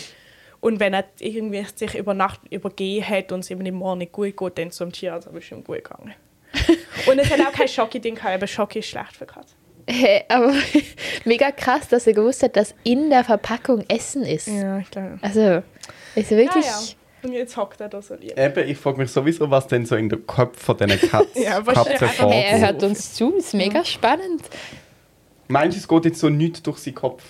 Und wenn er irgendwie sich über Nacht übergeben hat und es ihm im Morgen nicht gut geht, dann zum Tierarzt, aber es ist ihm gut gegangen. und es hat auch kein Schoki-Ding gehabt, aber Schoki ist schlecht für Katzen. Hä, aber mega krass, dass er gewusst hat, dass in der Verpackung Essen ist. Ja, ich glaube. Also, ist wirklich. Ja, ja. Und jetzt hockt er da so lieb. Eben, ich frage mich sowieso, was denn so in den Köpfen von diesen Katz Ja, Hey, er hört uns zu, ist mega spannend. Meinst du, es geht jetzt so nichts durch seinen Kopf?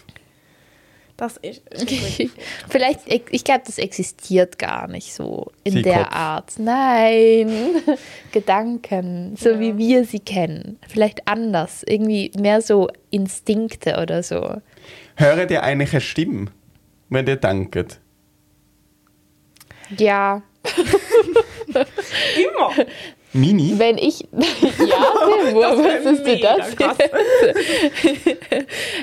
Das ist. Vielleicht, ich glaube, das existiert gar nicht so in Sie der Kopf. Art. Nein, Gedanken, so Ja. wie wir sie kennen. Vielleicht anders, irgendwie mehr so Instinkte oder so. Hören ihr eigentlich eine Stimme, wenn ihr denkt? Ja, Immer! Mini? wenn ich. ja, Tim, wusstest du mega das?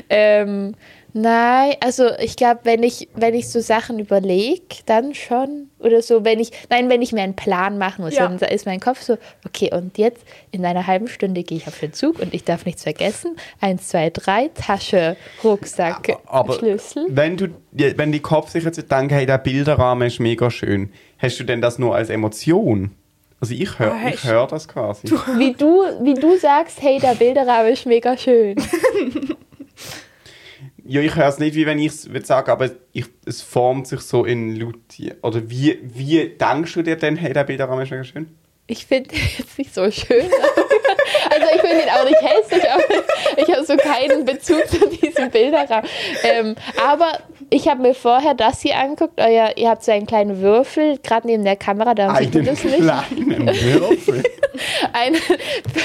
ähm, Nein, also ich glaube, wenn ich, wenn ich so Sachen überlege, dann schon. Oder so, wenn ich, nein, wenn ich mir einen Plan machen muss, Ja. dann ist mein Kopf so, okay, und jetzt in einer halben Stunde gehe ich auf den Zug und ich darf nichts vergessen. Eins, zwei, drei, Tasche, Rucksack, Aber Schlüssel. wenn du, wenn die Kopf sich jetzt denkt, hey, der Bilderrahmen ist mega schön, hast du denn das nur als Emotion? Also ich höre Ah, ich hast- hör das quasi. Wie du, wie du sagst, hey, der Bilderrahmen ist mega schön. Ja, ich höre es nicht, wie wenn ich es sagen, aber ich, es formt sich so in Luti. Oder wie, wie denkst du dir denn, hey, der Bilderrahmen ist mega schön? Ich finde den jetzt nicht so schön. Also ich finde ihn auch nicht hässlich, aber ich habe so keinen Bezug zu diesem Bilderrahmen. Ähm, aber ich habe mir vorher das hier angeguckt. Euer, ihr habt so einen kleinen Würfel, gerade neben der Kamera, da sieht man Einen das nicht. kleinen Würfel. Ein,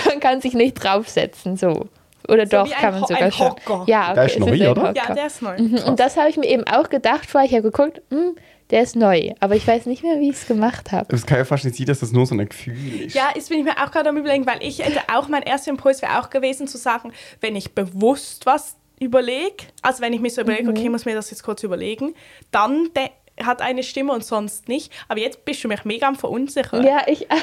man kann sich nicht draufsetzen, so. Oder doch, wie ein kann man Ho- sogar ein schon. Hocker. Ja, Der okay, ist es neu, oder? Ja, der ist neu. Mhm, Und das habe ich mir eben auch gedacht vorher. Ich habe geguckt, hm, der ist neu. Aber ich weiß nicht mehr, wie ich es gemacht habe. Es kann ja fast nicht sein, dass das nur so ein Gefühl ist. Ja, jetzt bin ich mir auch gerade am überlegen, weil ich hätte auch, mein erster Impuls wäre auch gewesen zu sagen, wenn ich bewusst was überlege, also wenn ich mir so überlege, okay, ich muss mir das jetzt kurz überlegen, dann hat eine Stimme und sonst nicht. Aber jetzt bist du mich mega am verunsichern. Ja, ich auch.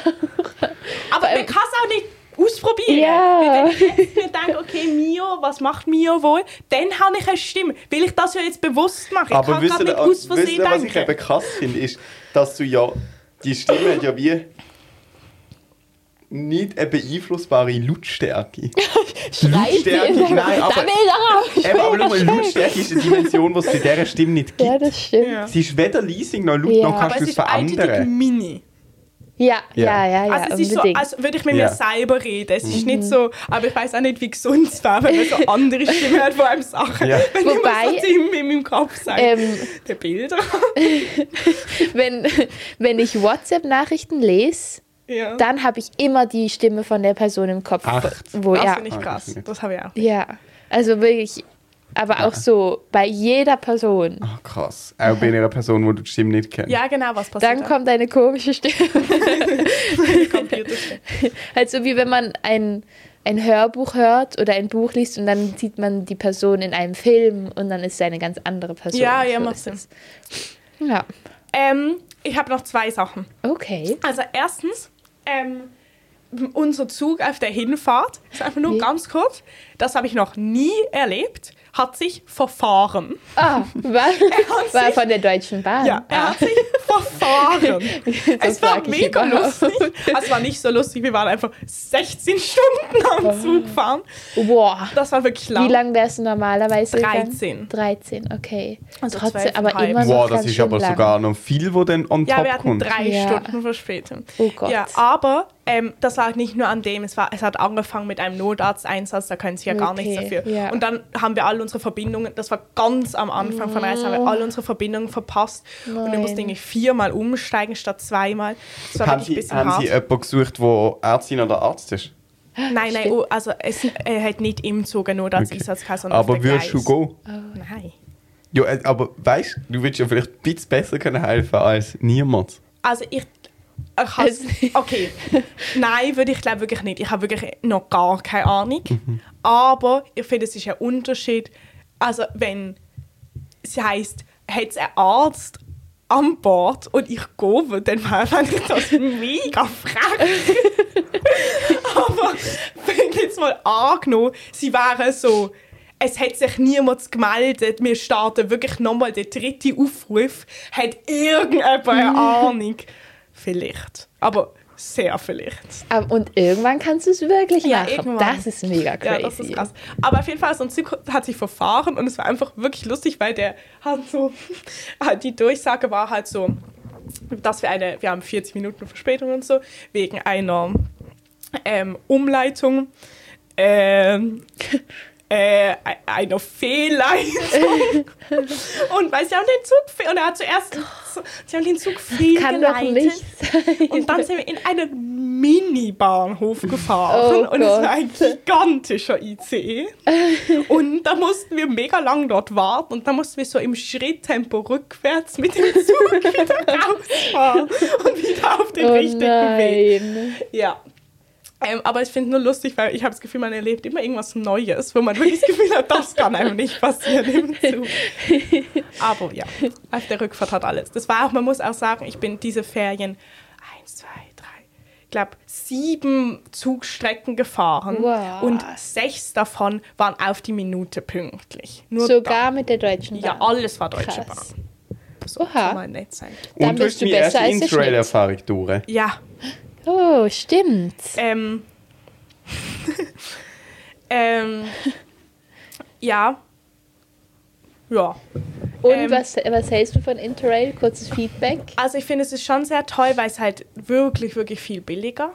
Aber man kann es auch nicht ausprobieren. Ja. Weil wenn ich jetzt mir denke, okay, Mio, was macht Mio wohl? Dann habe ich eine Stimme. Weil ich das ja jetzt bewusst mache. Ich Aber kann wisst nicht aus Versehen ihr, was ich denken. eben krass finde, ist, dass du ja die Stimme ja wie nicht eine beeinflussbare Lautstärke. Lautstärke, nein, aber, eben, aber schau mal. Lautstärke ist eine Dimension, die es bei dieser Stimme nicht gibt. Ja, das stimmt. Sie ist weder leising noch laut, Ja. noch Aber kannst du es es ist eindeutig verändern. mini. Ja, Ja. ja, ja, Also es ist so, als würde ich mit Ja. mir selber reden. Es ist nicht so, aber ich weiß auch nicht, wie gesund es wäre, wenn man so andere Stimmen hat, die einem Sachen, Ja. wenn Wobei, so in, in meinem Kopf sagt, ähm, der Bilder. wenn, wenn ich WhatsApp-Nachrichten lese, ja. dann habe ich immer die Stimme von der Person im Kopf. Echt? Wo, das ja, finde ich Ah, krass. das nicht. Das habe ich auch. ja, also wirklich, aber auch so bei jeder Person. Ah, krass. Auch bei einer Person, die du die Stimme nicht kennst. Ja, genau, was passiert Dann kommt eine komische Stimme. Also wie wenn man ein, ein Hörbuch hört oder ein Buch liest und dann sieht man die Person in einem Film und dann ist sie eine ganz andere Person. Ja, ja, So macht Sinn. es. Ja, Ähm, ich habe noch zwei Sachen. okay. Also erstens, ähm, unser Zug auf der Hinfahrt, ist einfach nur Ja. ganz kurz, das habe ich noch nie erlebt, hat sich verfahren. Ah, war, hat war sich- von der Deutschen Bahn. Ja, er ah. hat sich verfahren. es war mega lustig. Also, es war nicht so lustig, wir waren einfach 16 Stunden am Zug fahren. Boah. Das war wirklich lang. Wie lange wärst du normalerweise 13. gegangen? 13, okay. Also Trotzdem, aber 12,5. immer noch Wow, das ist aber lang. sogar noch viel, wo dann on Ja, top wir hatten kommt. drei Ja. Stunden Verspätung. Oh Gott. Ja, aber ähm, das lag nicht nur an dem, es, war, es hat angefangen mit einem Notarzteinsatz, da können sie ja gar nichts Okay, dafür. ja. Und dann haben wir all unsere Verbindungen, das war ganz am Anfang von der Reise, haben wir all unsere Verbindungen verpasst. Und wir Nein. mussten irgendwie viermal umsteigen statt zweimal. Das war Haben Sie, ein bisschen haben hart. Sie jemanden gesucht, der Ärztin oder Arzt ist? Nein, nein, oh, also es er hat nicht im Zug einen Notarzteinsatz gehabt, sondern Aber würdest du gehen? Nein. Ja, äh, aber weißt du, du würdest ja vielleicht ein bisschen besser können helfen als niemand. Also ich. Ich has, Also- okay. Nein, würde ich glaube wirklich nicht. Ich habe wirklich noch gar keine Ahnung. Aber ich finde, es ist ein Unterschied. Also wenn es heisst, hat es einen Arzt an Bord und ich gehe, dann wäre ich das mega frech. Aber wenn jetzt mal angenommen, sie wären so, es hat sich niemand gemeldet, wir starten wirklich nochmal den dritten Aufruf, hat irgendjemand eine Ahnung? Vielleicht. Aber sehr vielleicht. Aber- Und irgendwann kannst du es wirklich Ja, machen. irgendwann. Das ist mega crazy. Ja, das ist krass. Aber auf jeden Fall, so ein Zug hat sich verfahren und es war einfach wirklich lustig, weil der hat so, die Durchsage war halt so, dass wir eine, wir haben 40 Minuten Verspätung und so, wegen einer ähm, Umleitung, ähm, äh, einer Fehlleitung. und weil sie haben den Zug, und er hat zuerst, sie haben den Zug Kann doch fehlgeleitet. Und dann sind wir in einen Mini-Bahnhof gefahren Oh und es Gott. war ein gigantischer ICE. und da mussten wir mega lang dort warten und dann mussten wir so im Schritttempo rückwärts mit dem Zug wieder rausfahren und wieder auf den oh richtigen Weg. nein. Ja. Ähm, aber ich finde nur lustig, weil ich habe das Gefühl, man erlebt immer irgendwas Neues, wo man wirklich das Gefühl hat, das kann einem nicht passieren im Zug. Aber ja, auf der Rückfahrt hat alles. Das war auch, man muss auch sagen, ich bin diese Ferien eins, zwei, drei, ich glaube sieben Zugstrecken gefahren Wow. und sechs davon waren auf die Minute pünktlich. Nur Sogar mit der Deutschen da. Bahn. Ja, alles war Deutsche Krass. Bahn. So Oha. mal nett sein. Dann Und du bist hast du deine erste Interrail-Erfahrung durch. Ja, Oh, stimmt. Ähm, ähm, ja. Ja. Und ähm, was, was hältst du von Interrail? Kurzes Feedback. Also ich finde, es ist schon sehr toll, weil es halt wirklich, wirklich viel billiger.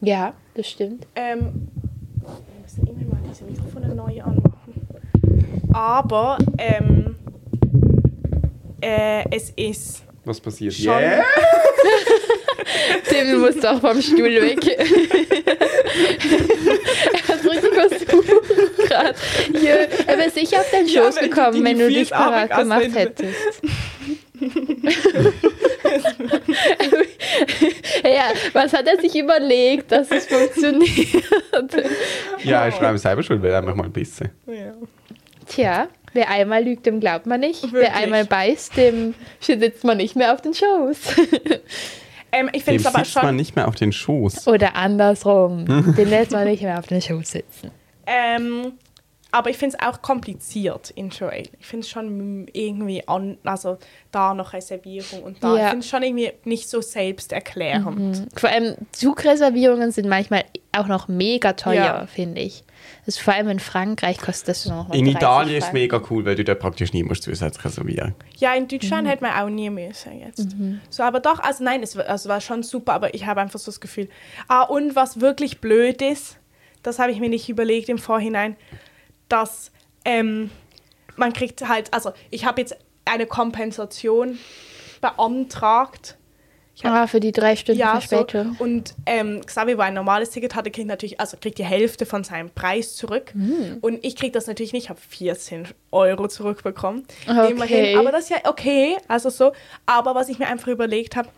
Ja, das stimmt. Ähm, wir müssen immer mal diese Mikrofone neu anmachen. Aber ähm, äh, es ist Was passiert? Schon. Yeah. Tim, du musst doch vom Stuhl weg. er hat richtig versucht gerade. Er wäre sicher auf deinen Schoß du gekommen, die wenn du dich parat gemacht hättest. ja, was hat er sich überlegt, dass es funktioniert? Ja, ich schreibe selber schon, will einfach mal ein bisschen. ja. Tja, wer einmal lügt, dem glaubt man nicht. Wirklich. Wer einmal beißt, dem sitzt man nicht mehr auf den Schoß. Ähm, ich finde es aber sitzt man schon. nicht mehr auf den Schoß. Oder andersrum. Den lässt man nicht mehr auf den Schoß sitzen. Ähm, aber ich finde es auch kompliziert in Joel. Ich finde es schon irgendwie an, also da noch Reservierung und da. Ja. Ich finde es schon irgendwie nicht so selbsterklärend. Vor allem Zugreservierungen sind manchmal auch noch mega teuer, Ja. finde ich. Ist vor allem in Frankreich kostet das noch mal In 30 Italien ist es mega cool, weil du da praktisch nie musst zusätzlich reservieren. Ja, in Deutschland hätte man auch nie müssen jetzt. So, aber doch, also nein, es war, also war schon super, aber ich habe einfach so das Gefühl. Ah, und was wirklich blöd ist, das habe ich mir nicht überlegt im Vorhinein, dass ähm, man kriegt halt, also ich habe jetzt eine Kompensation beantragt. Ich Ah, für die drei Stunden ja, so. Verspätung. Und ähm, Xavi, wo ein normales Ticket hatte, kriegt natürlich, also kriegt die Hälfte von seinem Preis zurück. Hm. Und ich kriege das natürlich nicht, ich habe 14 Euro zurückbekommen. Okay. Immerhin. Aber das ist ja okay, also so. Aber was ich mir einfach überlegt habe,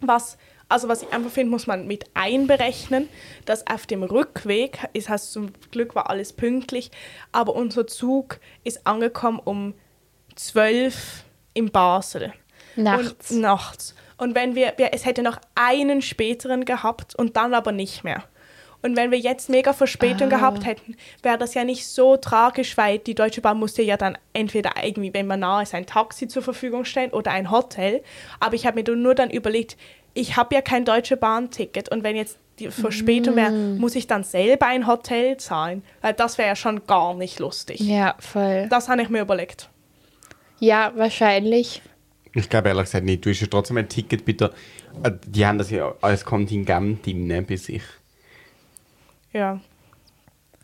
was, also was ich einfach finde, muss man mit einberechnen, dass auf dem Rückweg, ist heißt zum Glück war alles pünktlich, aber unser Zug ist angekommen um 12 in Basel. Nachts. Und nachts. Und wenn wir, es hätte noch einen späteren gehabt und dann aber nicht mehr. Und wenn wir jetzt mega Verspätung Ah. gehabt hätten, wäre das ja nicht so tragisch, weil die Deutsche Bahn musste ja dann entweder irgendwie, wenn man nahe ist, ein Taxi zur Verfügung stellen oder ein Hotel. Aber ich habe mir nur dann überlegt, ich habe ja kein Deutsche Bahn-Ticket und wenn jetzt die Verspätung wäre, Mm. muss ich dann selber ein Hotel zahlen. Weil das wäre ja schon gar nicht lustig. Ja, voll. Das habe ich mir überlegt. Ja, wahrscheinlich. Ich glaube ehrlich gesagt nicht. Du hast ja trotzdem ein Ticket bitte. äh, Die haben das ja als Kontingent drin ne, bei sich. Ja.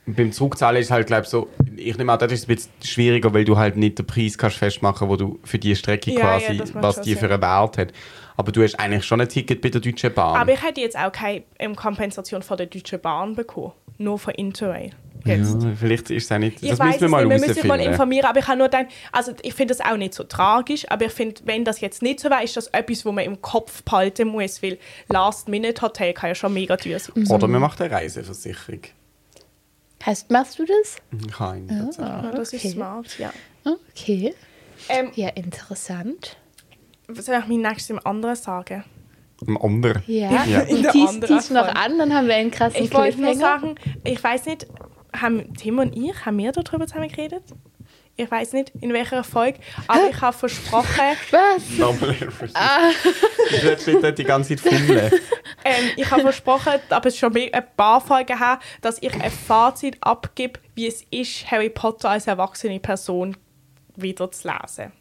Und beim Zurückzahlen ist halt, glaube ich, so, ich nehme an, das ist ein bisschen schwieriger, weil du halt nicht den Preis kannst festmachen wo du für die Strecke Ja, quasi, ja, was die für einen Wert hat. Aber du hast eigentlich schon ein Ticket bei der Deutschen Bahn. Aber ich hätte jetzt auch keine ähm, Kompensation von der Deutschen Bahn bekommen. Nur von Interrail. Jetzt. ja, vielleicht ist es auch nicht. Ich das weiß müssen wir es mal nicht, wir müssen mal informieren, aber ich habe nur dann, also ich finde das auch nicht so tragisch, aber ich finde, wenn das jetzt nicht so wäre, ist das etwas, wo man im Kopf behalten muss, weil Last-Minute-Hotel kann ja schon mega teuer sein. Oder man macht eine Reiseversicherung. Heißt, machst du das? Kein, tatsächlich. Ja, das Okay. ist smart, ja. Okay. Ähm, Ja, interessant. soll ich mein nächstes im anderen sagen? Ein anderer. Ja. Ja. In der Tease, anderen tease noch an, dann haben wir einen krassen Ich wollte nur sagen, ich weiß nicht, haben Tim und ich, haben wir darüber zusammen geredet? Ich weiß nicht, in welcher Folge, aber ich habe versprochen, Was? Nochmal Ich werde später die ganze Zeit fummeln. ähm, ich habe versprochen, aber es ist schon ein paar Folgen her, dass ich ein Fazit abgebe, wie es ist, Harry Potter als erwachsene Person wieder zu lesen.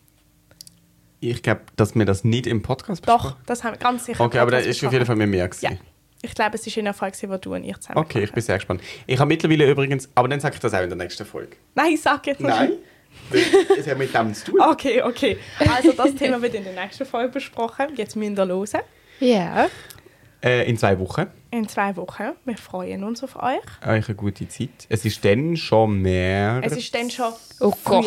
Ich glaube, dass wir das nicht im Podcast Doch, besprechen. das haben wir ganz sicher. Okay, aber das ist auf jeden Fall besprochen. mit mir. Gewesen. Ja. Ich glaube, es ist in der Folge, wo du und ich zusammen Okay, ich bin sehr gespannt. Ich habe mittlerweile übrigens, aber dann sage ich das auch in der nächsten Folge. Nein, sag jetzt nicht. Nein, es hat mit dem zu tun. Okay, okay. Also das Thema wird in der nächsten Folge besprochen. Jetzt müsst ihr hören. Ja. Äh, in zwei Wochen. In zwei Wochen. Wir freuen uns auf euch. Euch eine gute Zeit. Es ist dann schon mehr. Es ist dann schon Oh Gott.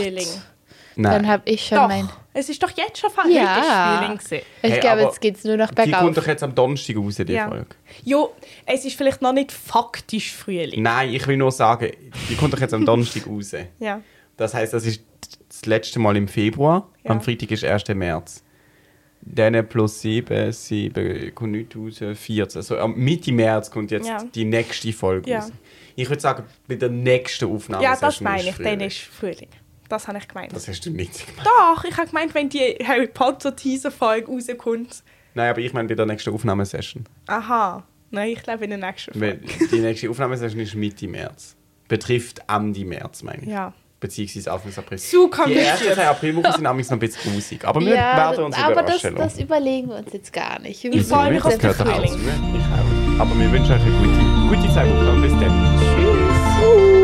Frühling. Dann habe ich schon Doch, mein... es ist doch jetzt schon fast Ja. Frühling gewesen. Ich Hey, glaube, jetzt geht es nur noch Die kommt bergauf. doch jetzt am Donnerstag raus, die Ja. Folge. Jo, es ist vielleicht noch nicht faktisch Frühling. Nein, ich will nur sagen, die kommt doch jetzt am Donnerstag raus. Ja. Das heißt, das ist das letzte Mal im Februar. Ja. Am Freitag ist 1. März. Dann plus 7, 7, kommt nicht raus, 14. Also am Mitte März kommt jetzt Ja. die nächste Folge Ja. raus. Ich würde sagen, bei der nächsten Aufnahme Ja, das meine ich. Dann ist Frühling. Das habe ich gemeint. Das hast du nicht gemeint. Doch, ich habe gemeint, wenn die Harry Potter Teaser-Folge rauskommt. Nein, aber ich meine bei der nächsten Aufnahmesession. Aha. Nein, ich glaube in der nächsten Folge. Die nächste Aufnahmesession ist Mitte März. Betrifft Ende März, meine ich. Ja. Beziehungsweise Anfang April. Zu Die kompliziert. ersten zwei Aprilwochen sind nämlich noch ein bisschen grusig. Aber wir Ja, werden uns aber das, überraschen das überlegen wir uns jetzt gar nicht. Wir Ich freue mich auf den Frühling. Ich auch. Aber wir wünschen euch eine gute, gute zwei Wochen und bis dann.